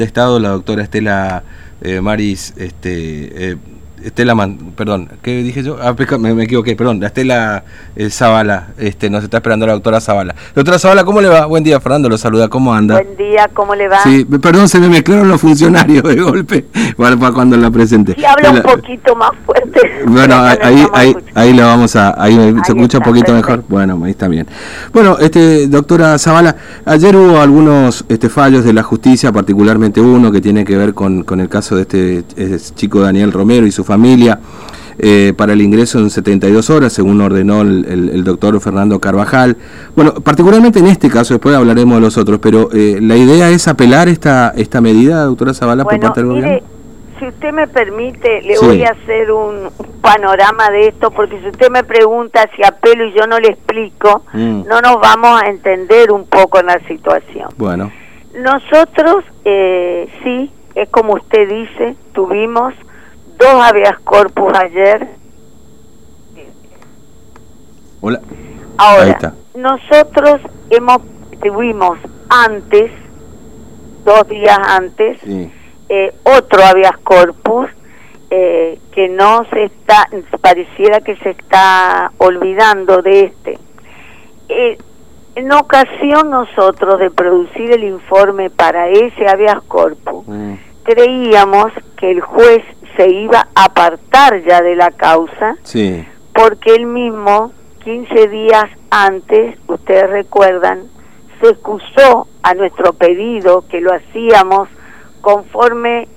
Estado, la doctora Estela eh, Maris, este, eh, Estela, perdón, ¿qué dije yo? Ah, me, me equivoqué, perdón, la Estela eh, Zavala, este, nos está esperando la doctora Zavala. Doctora Zavala, ¿cómo le va? Buen día, Fernando, lo saluda, ¿cómo anda? Buen día, ¿cómo le va? Sí, perdón, se me mezclaron los funcionarios de golpe, bueno, para cuando la presente. Sí, habla un poquito más fuerte. Bueno, ahí, ahí, ahí, la vamos a, ahí, se escucha un poquito mejor, bueno, ahí está bien. Bueno, este, doctora Zavala, ayer hubo algunos este, fallos de la justicia, particularmente uno que tiene que ver con, con el caso de este, este chico Daniel Romero y su familia eh, para el ingreso en 72 horas, según ordenó el, doctor Fernando Carvajal. Bueno, particularmente en este caso, después hablaremos de los otros, pero eh, la idea es apelar esta, esta medida, doctora Zavala, por parte del gobierno. Si usted me permite, le voy a hacer un panorama de esto, porque si usted me pregunta si apelo y yo no le explico, mm. no nos vamos a entender un poco en la situación. Bueno. Nosotros, eh, sí, es como usted dice, tuvimos dos habeas corpus ayer. Hola. Ahora, nosotros hemos tuvimos antes, dos días antes, eh, otro habeas corpus eh, que no se está, pareciera que se está olvidando de este. Eh, en ocasión nosotros de producir el informe para ese habeas corpus, mm. creíamos que el juez se iba a apartar ya de la causa, sí. porque él mismo, 15 días antes, ustedes recuerdan, se excusó a nuestro pedido que lo hacíamos conforme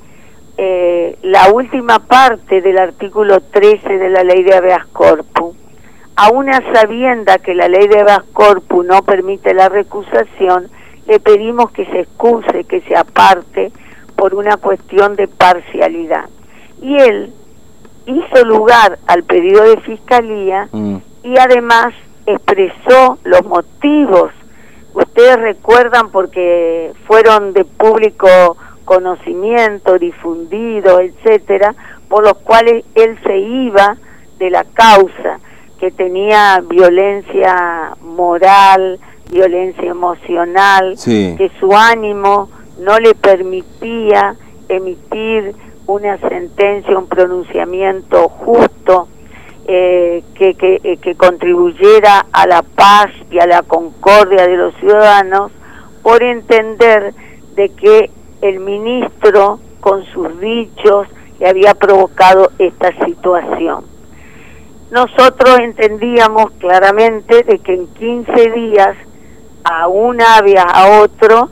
eh, la última parte del artículo 13 de la ley de habeas corpus. A una sabienda que la ley de habeas corpus no permite la recusación, le pedimos que se excuse, que se aparte por una cuestión de parcialidad y él hizo lugar al pedido de fiscalía mm. y además expresó los motivos. Ustedes recuerdan porque fueron de público conocimiento, difundido, etcétera, por los cuales él se iba de la causa, que tenía violencia moral, violencia emocional, que su ánimo no le permitía emitir una sentencia, un pronunciamiento justo eh, eh, que contribuyera a la paz y a la concordia de los ciudadanos por entender de que el ministro con sus dichos le había provocado esta situación. Nosotros entendíamos claramente de que en 15 días a una había a otro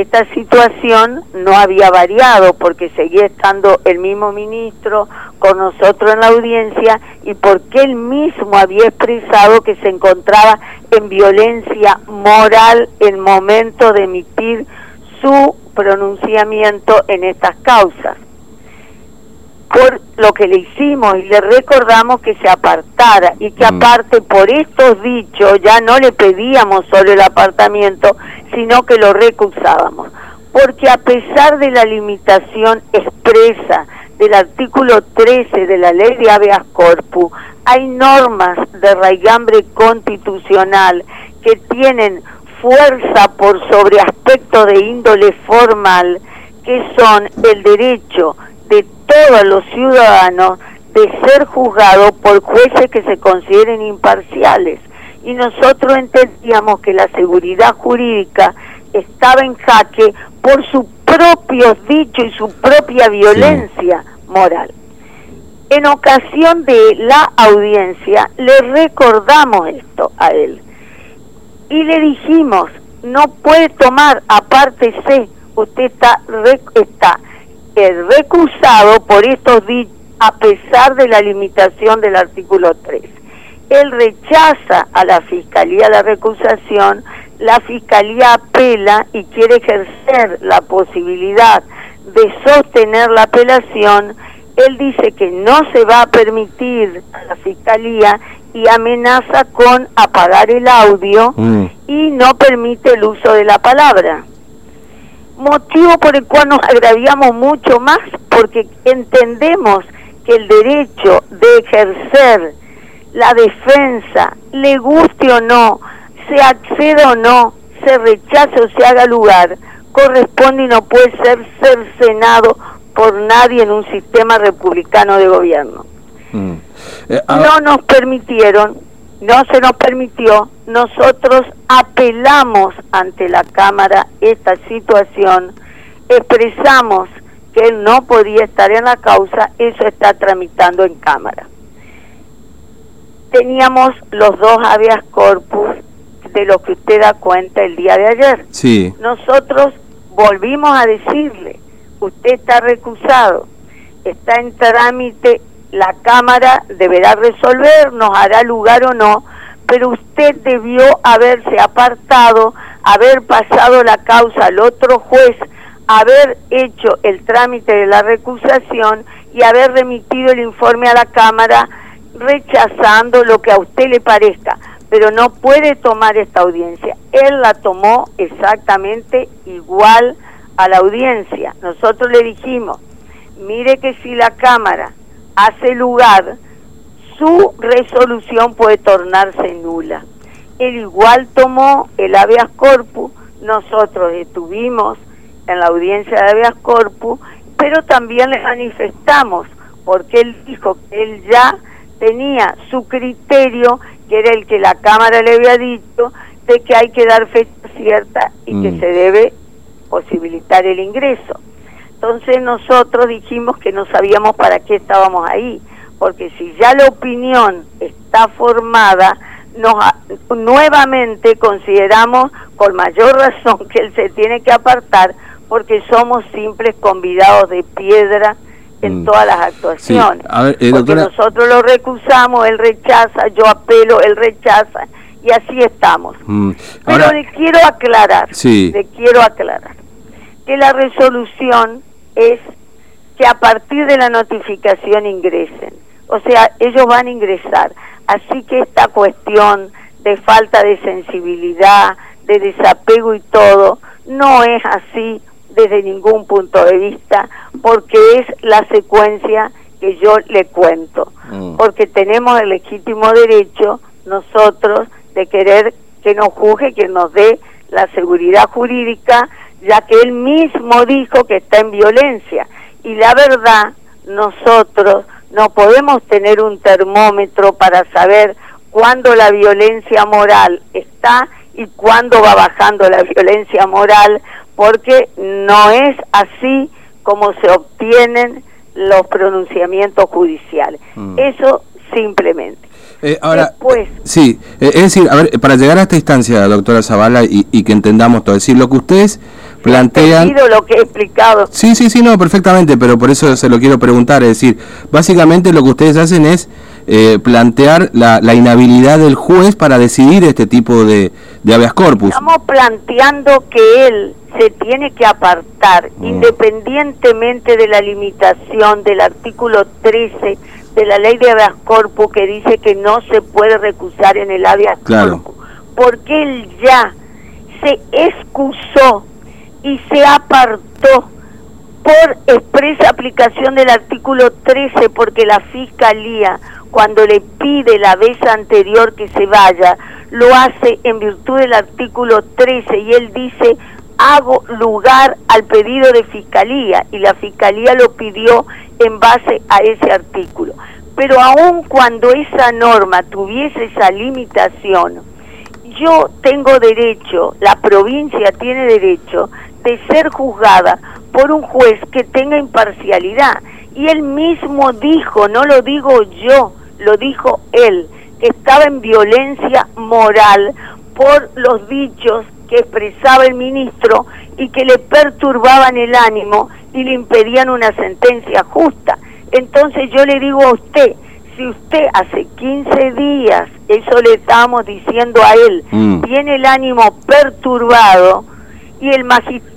esta situación no había variado porque seguía estando el mismo ministro con nosotros en la audiencia y porque él mismo había expresado que se encontraba en violencia moral en momento de emitir su pronunciamiento en estas causas por lo que le hicimos y le recordamos que se apartara y que mm. aparte por estos dichos ya no le pedíamos solo el apartamiento, sino que lo recusábamos. Porque a pesar de la limitación expresa del artículo 13 de la ley de habeas corpus, hay normas de raigambre constitucional que tienen fuerza por sobre aspectos de índole formal, que son el derecho de todos los ciudadanos de ser juzgados por jueces que se consideren imparciales. Y nosotros entendíamos que la seguridad jurídica estaba en jaque por sus propios dichos y su propia violencia moral. En ocasión de la audiencia le recordamos esto a él y le dijimos, no puede tomar aparte C, usted está, está recusado por estos dichos a pesar de la limitación del artículo 3. Él rechaza a la Fiscalía la recusación, la Fiscalía apela y quiere ejercer la posibilidad de sostener la apelación. Él dice que no se va a permitir a la Fiscalía y amenaza con apagar el audio mm. y no permite el uso de la palabra motivo por el cual nos agraviamos mucho más porque entendemos que el derecho de ejercer la defensa, le guste o no, se acceda o no, se rechace o se haga lugar, corresponde y no puede ser cercenado por nadie en un sistema republicano de gobierno. Mm. Eh, no nos permitieron, no se nos permitió, nosotros apelamos ante la Cámara esta situación, expresamos que él no podía estar en la causa, eso está tramitando en Cámara. Teníamos los dos habeas corpus de lo que usted da cuenta el día de ayer. Sí. Nosotros volvimos a decirle, usted está recusado, está en trámite, la Cámara deberá resolver, nos hará lugar o no, pero usted debió haberse apartado, haber pasado la causa al otro juez, haber hecho el trámite de la recusación y haber remitido el informe a la Cámara rechazando lo que a usted le parezca pero no puede tomar esta audiencia. Él la tomó exactamente igual a la audiencia.Nosotros le dijimos, mire que si la Cámara hace lugar, su resolución puede tornarse nula. Él igual tomó el habeas corpus, nosotros estuvimos en la audiencia de habeas corpus, pero también le manifestamos, porque él dijo que él ya tenía su criterio que era el que la Cámara le había dicho, de que hay que dar fecha cierta y que mm. se debe posibilitar el ingreso. Entonces nosotros dijimos que no sabíamos para qué estábamos ahí, porque si ya la opinión está formada, nos, nuevamente consideramos con mayor razón que él se tiene que apartar porque somos simples convidados de piedra en mm. todas las actuaciones. Eh, porque nosotros lo recusamos, él rechaza, yo apelo, él rechaza, y así estamos. Mm. Pero le quiero aclarar, le quiero aclarar, que la resolución es que a partir de la notificación ingresen. O sea, ellos van a ingresar. Así que esta cuestión de falta de sensibilidad, de desapego y todo, no es así desde ningún punto de vista, porque es la secuencia que yo le cuento, mm. porque tenemos el legítimo derecho nosotros de querer que nos juzgue, que nos dé la seguridad jurídica, ya que él mismo dijo que está en violencia. Y la verdad, nosotros no podemos tener un termómetro para saber cuándo la violencia moral está y cuándo va bajando la violencia moral, porque no es así como se obtienen los pronunciamientos judiciales. Mm. Eso simplemente. Eh, ahora, Después, sí, eh, es decir, a ver, para llegar a esta instancia, doctora Zavala, y, que entendamos todo, es decir, lo que ustedes plantean... lo que he explicado. Sí, sí, sí, no, perfectamente, pero por eso se lo quiero preguntar, es decir, básicamente lo que ustedes hacen es eh, plantear la, la, inhabilidad del juez para decidir este tipo de, de habeas corpus. Estamos planteando que él se tiene que apartar, mm. independientemente de la limitación del artículo 13 de la ley de habeas corpus que dice que no se puede recusar en el habeas corpus, porque él ya se excusó y se apartó por expresa aplicación del artículo 13 porque la fiscalía cuando le pide la vez anterior que se vaya, lo hace en virtud del artículo 13 y él dice, hago lugar al pedido de fiscalía y la fiscalía lo pidió en base a ese artículo. Pero aun cuando esa norma tuviese esa limitación, yo tengo derecho, la provincia tiene derecho de ser juzgada por un juez que tenga imparcialidad. Y él mismo dijo, no lo digo yo, lo dijo él, que estaba en violencia moral por los dichos que expresaba el ministro y que le perturbaban el ánimo y le impedían una sentencia justa. Entonces yo le digo a usted, si usted hace 15 días, eso le estamos diciendo a él, mm. tiene el ánimo perturbado y el,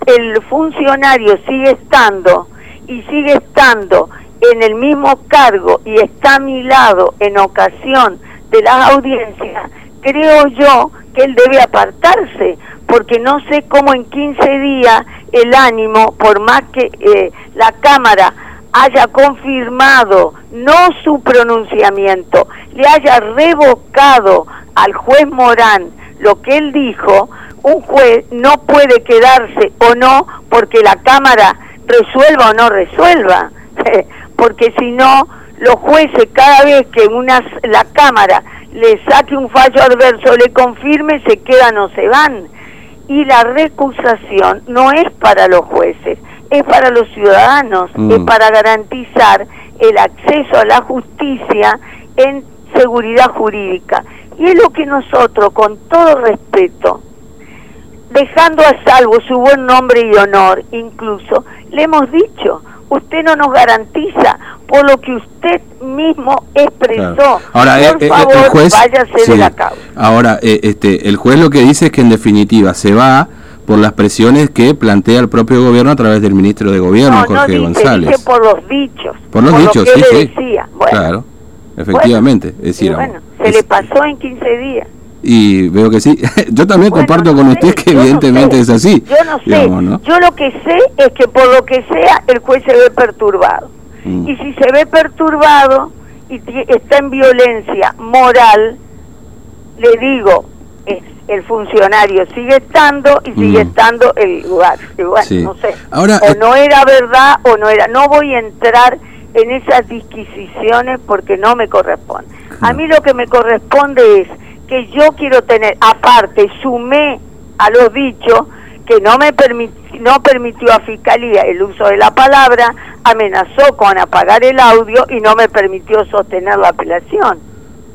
el funcionario sigue estando y sigue estando en el mismo cargo y está a mi lado en ocasión de las audiencias, creo yo que él debe apartarse, porque no sé cómo en 15 días el ánimo, por más que eh, la Cámara haya confirmado no su pronunciamiento, le haya revocado al juez Morán lo que él dijo, un juez no puede quedarse o no porque la Cámara resuelva o no resuelva, porque si no, los jueces cada vez que una, la Cámara le saque un fallo adverso, le confirme, se quedan o se van. Y la recusación no es para los jueces, es para los ciudadanos, es mm. para garantizar el acceso a la justicia en seguridad jurídica. Y es lo que nosotros, con todo respeto, dejando a salvo su buen nombre y honor, incluso, le hemos dicho, usted no nos garantiza por lo que usted mismo expresó. Ahora, por eh, eh, favor, el juez, váyase de la causa. Ahora, eh, este, el juez lo que dice es que en definitiva se va por las presiones que plantea el propio gobierno a través del ministro de Gobierno, Jorge no dice, González. Dice por los dichos. Por los dichos, sí, sí. Decía. Bueno, claro, efectivamente. es decir, bueno, se le pasó en 15 días. Y veo que sí. Yo también comparto con usted que evidentemente es así. Yo no sé. Yo lo que sé es que por lo que sea el juez se ve perturbado. Mm. Y si se ve perturbado y está en violencia moral, le digo, es el funcionario sigue estando y sigue mm. estando el lugar. bueno, no sé. Ahora, o no era verdad o no era. No voy a entrar en esas disquisiciones porque no me corresponde. A mí lo que me corresponde es que yo quiero tener, aparte, sumé a los dichos que no me no permitió a Fiscalía el uso de la palabra, amenazó con apagar el audio y no me permitió sostener la apelación.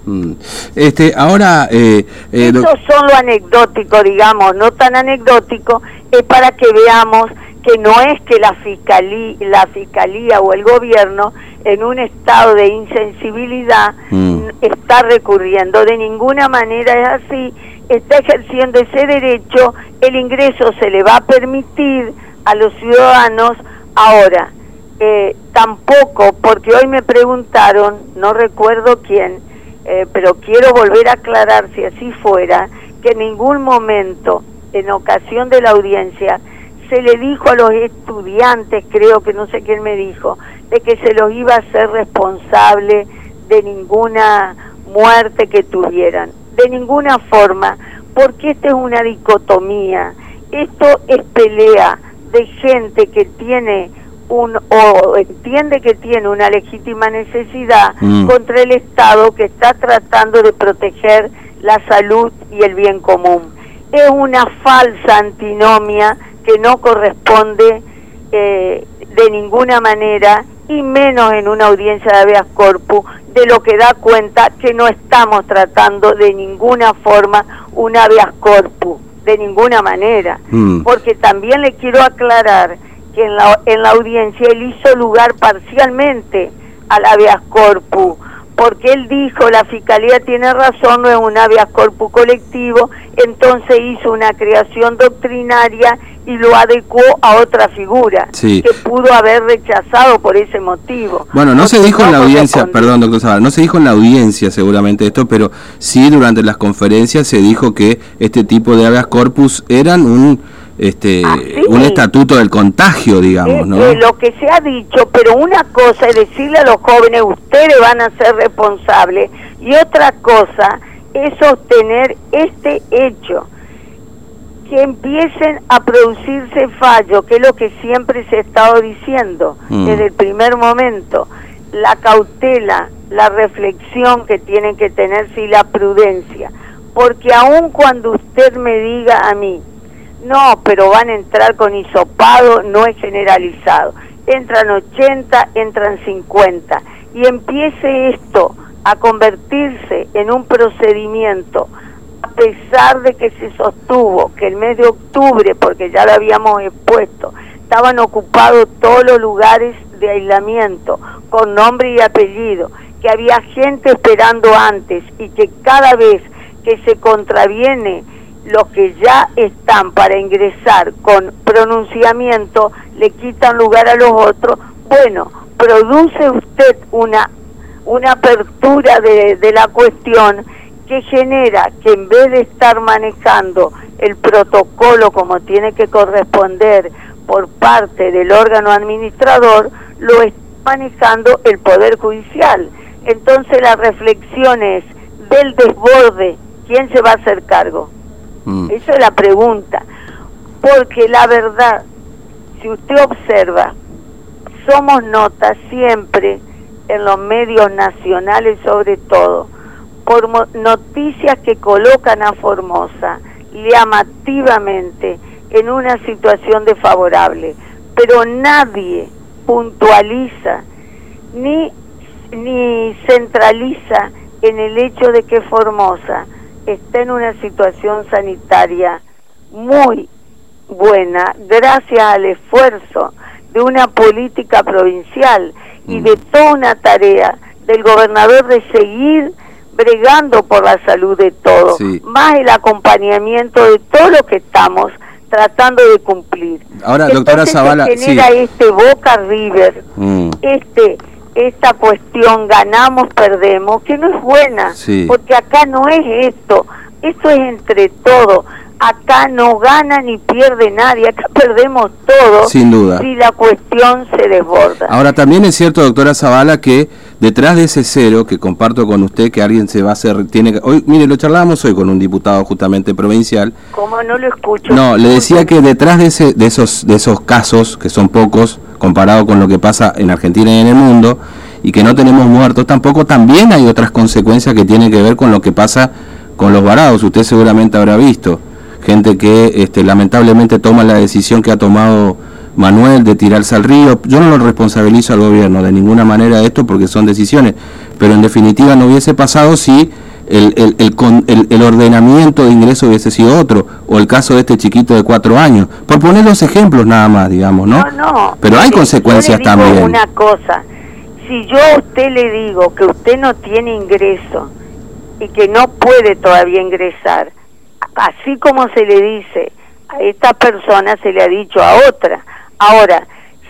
Mm. Este, ahora... Eh, eh, Eso son lo anecdótico, digamos, no tan anecdótico, es para que veamos que no es que la fiscalía, la fiscalía o el gobierno en un estado de insensibilidad mm. Está recurriendo. De ninguna manera es así. Está ejerciendo ese derecho. El ingreso se le va a permitir a los ciudadanos. Ahora, eh, tampoco, porque hoy me preguntaron, no recuerdo quién, eh, pero quiero volver a aclarar si así fuera, que en ningún momento, en ocasión de la audiencia, se le dijo a los estudiantes, creo que no sé quién me dijo, de que se los iba a hacer responsable de ninguna muerte que tuvieran, de ninguna forma, porque esta es una dicotomía, esto es pelea de gente que tiene un o entiende que tiene una legítima necesidad mm. contra el Estado que está tratando de proteger la salud y el bien común. Es una falsa antinomia que no corresponde eh, de ninguna manera y menos en una audiencia de habeas corpus de lo que da cuenta que no estamos tratando de ninguna forma un habeas corpus, de ninguna manera. Mm. Porque también le quiero aclarar que en la, en la audiencia él hizo lugar parcialmente al habeas corpus, porque él dijo la fiscalía tiene razón, no es un habeas corpus colectivo, entonces hizo una creación doctrinaria y lo adecuó a otra figura que pudo haber rechazado por ese motivo. Bueno, no se dijo en la audiencia, perdón, doctor Zavala, no se dijo en la audiencia seguramente esto, pero sí durante las conferencias se dijo que este tipo de habeas corpus eran un este un estatuto del contagio, digamos, ¿no? lo que se ha dicho, pero una cosa es decirle a los jóvenes, ustedes van a ser responsables, y otra cosa es sostener este hecho que empiecen a producirse fallos, que es lo que siempre se ha estado diciendo mm. desde el primer momento, la cautela, la reflexión que tienen que tener y la prudencia, porque aun cuando usted me diga a mí, no, pero van a entrar con hisopado, no es generalizado, entran 80, entran 50, y empiece esto a convertirse en un procedimiento a pesar de que se sostuvo que el mes de octubre, porque ya lo habíamos expuesto, estaban ocupados todos los lugares de aislamiento con nombre y apellido, que había gente esperando antes y que cada vez que se contraviene los que ya están para ingresar con pronunciamiento le quitan lugar a los otros, bueno, produce usted una, una apertura de, de la cuestión que genera que en vez de estar manejando el protocolo como tiene que corresponder por parte del órgano administrador, lo está manejando el Poder Judicial. Entonces la reflexión es del desborde, ¿quién se va a hacer cargo? Mm. Esa es la pregunta. Porque la verdad, si usted observa, somos notas siempre en los medios nacionales sobre todo, por noticias que colocan a Formosa llamativamente en una situación desfavorable, pero nadie puntualiza ni, ni centraliza en el hecho de que Formosa está en una situación sanitaria muy buena gracias al esfuerzo de una política provincial y de toda una tarea del gobernador de seguir bregando por la salud de todos, más el acompañamiento de todo lo que estamos tratando de cumplir. Ahora, doctora Zavala, genera este Boca River, mm. este esta cuestión ganamos, perdemos, que no es buena, porque acá no es esto, esto es entre todos acá no gana ni pierde nadie, acá perdemos todo. Sin duda. Si la cuestión se desborda. Ahora también es cierto, doctora Zavala, que detrás de ese cero que comparto con usted que alguien se va a hacer tiene hoy mire lo charlábamos hoy con un diputado justamente provincial. ¿Cómo no lo escucho? No, le decía que detrás de ese de esos de esos casos que son pocos comparado con lo que pasa en Argentina y en el mundo y que no tenemos muertos tampoco también hay otras consecuencias que tienen que ver con lo que pasa con los varados. Usted seguramente habrá visto gente que este, lamentablemente toma la decisión que ha tomado Manuel de tirarse al río. Yo no lo responsabilizo al gobierno de ninguna manera de esto porque son decisiones, pero en definitiva no hubiese pasado si el, el, el, el, ordenamiento de ingreso hubiese sido otro, o el caso de este chiquito de cuatro años, por poner los ejemplos nada más, digamos, ¿no? No, no. Pero hay consecuencias yo le digo también. Una cosa, si yo a usted le digo que usted no tiene ingreso y que no puede todavía ingresar, así como se le dice a esta persona, se le ha dicho a otra. Ahora,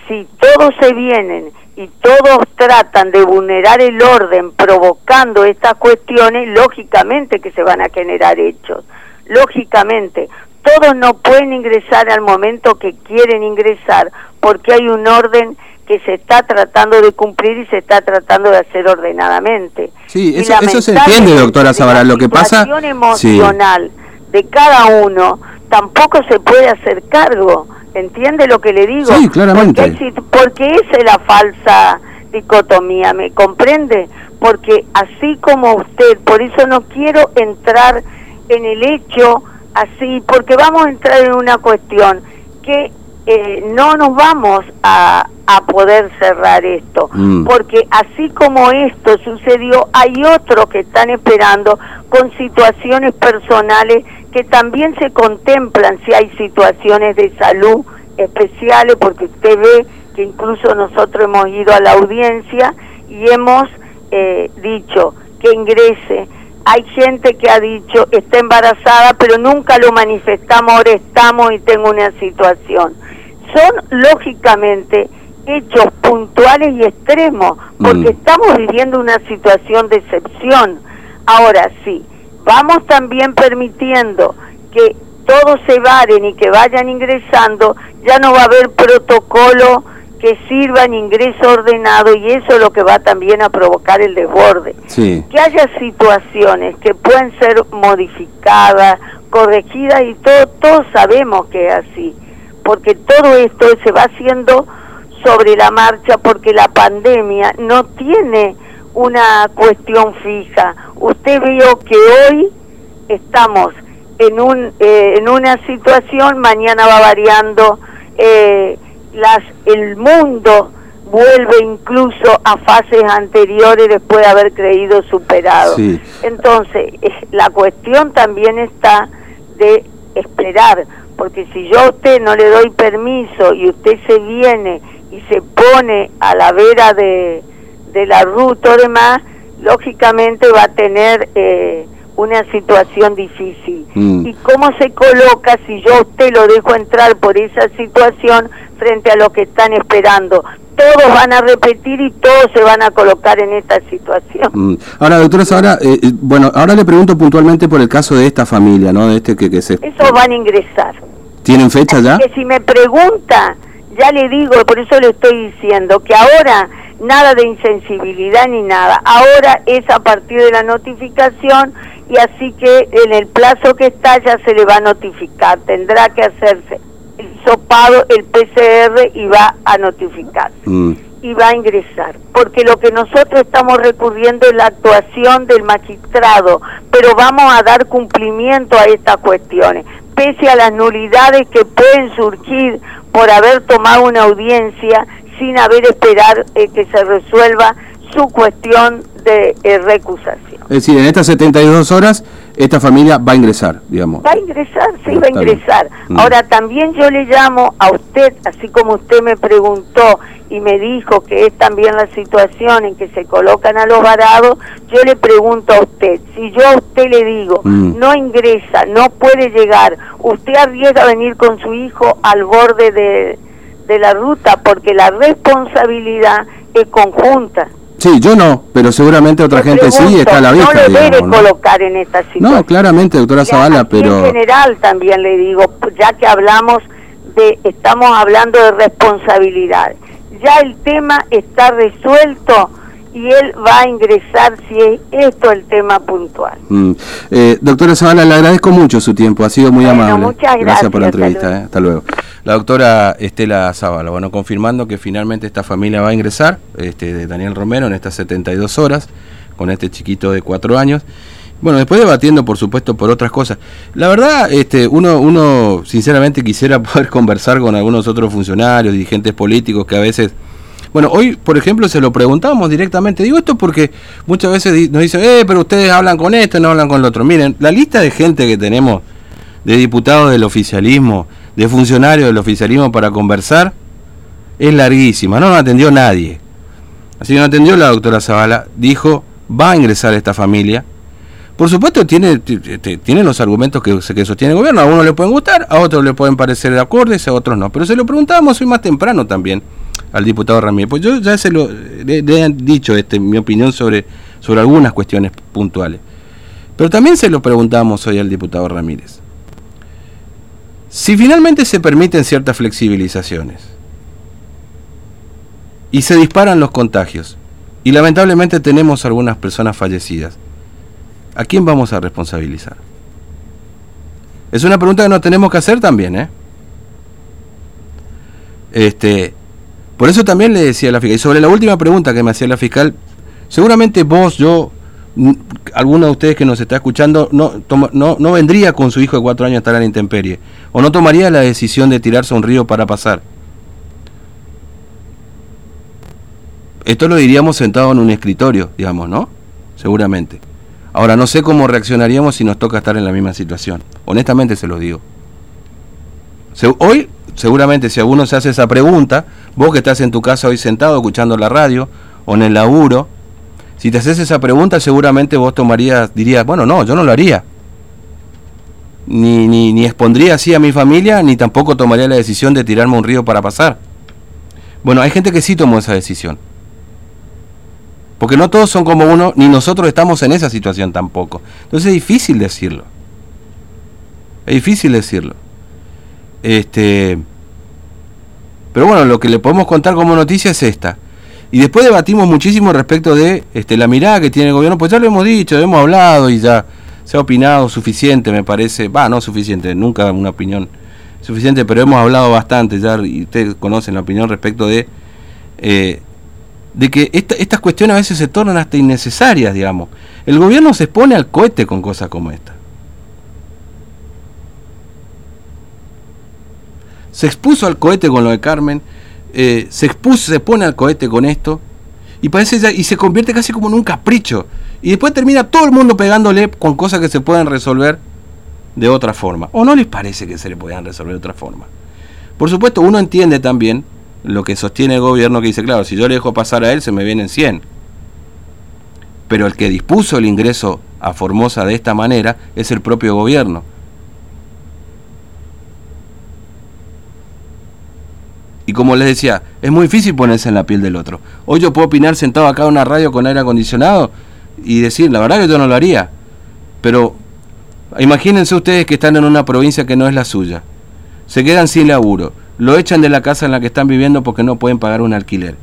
si todos se vienen y todos tratan de vulnerar el orden provocando estas cuestiones, lógicamente que se van a generar hechos. Lógicamente, todos no pueden ingresar al momento que quieren ingresar porque hay un orden que se está tratando de cumplir y se está tratando de hacer ordenadamente. Sí, eso, eso se entiende, doctora Zabaral. Lo que pasa... emocional de cada uno, tampoco se puede hacer cargo. ¿Entiende lo que le digo? Sí, claramente. Porque, es la falsa dicotomía, ¿me comprende? Porque así como usted, por eso no quiero entrar en el hecho así, porque vamos a entrar en una cuestión que eh, no nos vamos a, a poder cerrar esto, mm. porque así como esto sucedió, hay otros que están esperando con situaciones personales que también se contemplan si hay situaciones de salud especiales, porque usted ve que incluso nosotros hemos ido a la audiencia y hemos eh, dicho que ingrese. Hay gente que ha dicho está embarazada, pero nunca lo manifestamos, ahora estamos y tengo una situación. Son lógicamente hechos puntuales y extremos, porque mm. estamos viviendo una situación de excepción. Ahora sí, vamos también permitiendo que todos se varen y que vayan ingresando, ya no va a haber protocolo que sirva en ingreso ordenado y eso es lo que va también a provocar el desborde. Que haya situaciones que pueden ser modificadas, corregidas y todo, todos sabemos que es así, porque todo esto se va haciendo sobre la marcha porque la pandemia no tiene una cuestión fija. Usted vio que hoy estamos en, un, eh, en una situación, mañana va variando, eh, las, el mundo vuelve incluso a fases anteriores después de haber creído superado. Entonces, la cuestión también está de esperar, porque si yo a usted no le doy permiso y usted se viene y se pone a la vera de, de la ruta o demás, lógicamente va a tener eh, una situación difícil. Mm. ¿Y cómo se coloca si yo a usted lo dejo entrar por esa situación frente a lo que están esperando? Todos van a repetir y todos se van a colocar en esta situación. Mm. Ahora, doctora, ahora, eh, eh, bueno, ahora le pregunto puntualmente por el caso de esta familia, ¿no? De este que, que se... Eso van a ingresar. ¿Tienen fecha ya? Que si me pregunta, ya le digo, por eso le estoy diciendo, que ahora nada de insensibilidad ni nada. Ahora es a partir de la notificación y así que en el plazo que está ya se le va a notificar. Tendrá que hacerse el sopado, el PCR y va a notificar. Mm. Y va a ingresar, porque lo que nosotros estamos recurriendo es la actuación del magistrado, pero vamos a dar cumplimiento a estas cuestiones, pese a las nulidades que pueden surgir por haber tomado una audiencia sin haber esperar eh, que se resuelva su cuestión de eh, recusación. Es decir, en estas 72 horas esta familia va a ingresar, digamos. Va a ingresar, sí, va a ingresar. Mm. Ahora, también yo le llamo a usted, así como usted me preguntó y me dijo que es también la situación en que se colocan a los varados, yo le pregunto a usted, si yo a usted le digo, mm. no ingresa, no puede llegar, usted arriesga a venir con su hijo al borde de, de la ruta porque la responsabilidad es conjunta. Sí, yo no, pero seguramente otra gente sí está a la vista. No lo debe colocar en esta situación. No, claramente, doctora Zavala, pero... En general también le digo, ya que hablamos de, estamos hablando de responsabilidad. Ya el tema está resuelto y él va a ingresar si es esto el tema puntual. Mm. Eh, doctora Zavala, le agradezco mucho su tiempo, ha sido muy amable. Muchas gracias. Gracias por la entrevista, hasta luego. La doctora Estela Zavala, bueno, confirmando que finalmente esta familia va a ingresar, este, de Daniel Romero, en estas 72 horas, con este chiquito de 4 años. Bueno, después debatiendo, por supuesto, por otras cosas. La verdad, este, uno, uno sinceramente quisiera poder conversar con algunos otros funcionarios, dirigentes políticos que a veces bueno, hoy, por ejemplo, se lo preguntamos directamente. Digo esto porque muchas veces nos dicen, eh, pero ustedes hablan con esto, no hablan con lo otro. Miren, la lista de gente que tenemos, de diputados del oficialismo, de funcionarios del oficialismo para conversar, es larguísima. No nos atendió nadie. Así que no atendió la doctora Zavala. Dijo, va a ingresar esta familia. Por supuesto, tiene, tiene los argumentos que, que sostiene el gobierno. A uno le pueden gustar, a otros le pueden parecer acordes, a otros no. Pero se lo preguntábamos hoy más temprano también al diputado Ramírez. Pues yo ya se lo le, dicho este, mi opinión sobre, sobre algunas cuestiones puntuales. Pero también se lo preguntamos hoy al diputado Ramírez. Si finalmente se permiten ciertas flexibilizaciones y se disparan los contagios y lamentablemente tenemos algunas personas fallecidas, ¿a quién vamos a responsabilizar? Es una pregunta que nos tenemos que hacer también, ¿eh? Este, por eso también le decía a la fiscal, y sobre la última pregunta que me hacía la fiscal, seguramente vos, yo, alguno de ustedes que nos está escuchando, no, no, no vendría con su hijo de cuatro años a estar en la intemperie, o no tomaría la decisión de tirarse a un río para pasar. Esto lo diríamos sentado en un escritorio, digamos, ¿no? Seguramente. Ahora, no sé cómo reaccionaríamos si nos toca estar en la misma situación. Honestamente se lo digo. Hoy seguramente si alguno se hace esa pregunta, vos que estás en tu casa hoy sentado escuchando la radio o en el laburo, si te haces esa pregunta seguramente vos tomarías, dirías, bueno, no, yo no lo haría. Ni, ni, ni expondría así a mi familia, ni tampoco tomaría la decisión de tirarme un río para pasar. Bueno, hay gente que sí tomó esa decisión. Porque no todos son como uno, ni nosotros estamos en esa situación tampoco. Entonces es difícil decirlo. Es difícil decirlo. Este, pero bueno, lo que le podemos contar como noticia es esta. Y después debatimos muchísimo respecto de este, la mirada que tiene el gobierno, pues ya lo hemos dicho, hemos hablado y ya se ha opinado suficiente, me parece. Va, no suficiente, nunca una opinión suficiente, pero hemos hablado bastante ya, y ustedes conocen la opinión respecto de, eh, de que estas cuestiones a veces se tornan hasta innecesarias, digamos. El gobierno se expone al cohete con cosas como esta. se expuso al cohete con lo de Carmen, eh, se expuso, se pone al cohete con esto, y parece ya, y se convierte casi como en un capricho. Y después termina todo el mundo pegándole con cosas que se pueden resolver de otra forma. ¿O no les parece que se le puedan resolver de otra forma? Por supuesto, uno entiende también lo que sostiene el gobierno que dice, claro, si yo le dejo pasar a él, se me vienen 100. Pero el que dispuso el ingreso a Formosa de esta manera es el propio gobierno. Como les decía, es muy difícil ponerse en la piel del otro. Hoy yo puedo opinar sentado acá en una radio con aire acondicionado y decir, la verdad que yo no lo haría. Pero imagínense ustedes que están en una provincia que no es la suya. Se quedan sin laburo. Lo echan de la casa en la que están viviendo porque no pueden pagar un alquiler.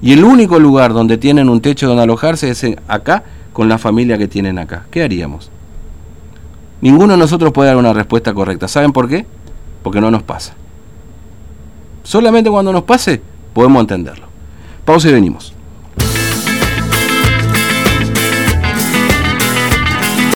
Y el único lugar donde tienen un techo donde alojarse es acá, con la familia que tienen acá. ¿Qué haríamos? Ninguno de nosotros puede dar una respuesta correcta. ¿Saben por qué? Porque no nos pasa. Solamente cuando nos pase podemos entenderlo. Pausa y venimos.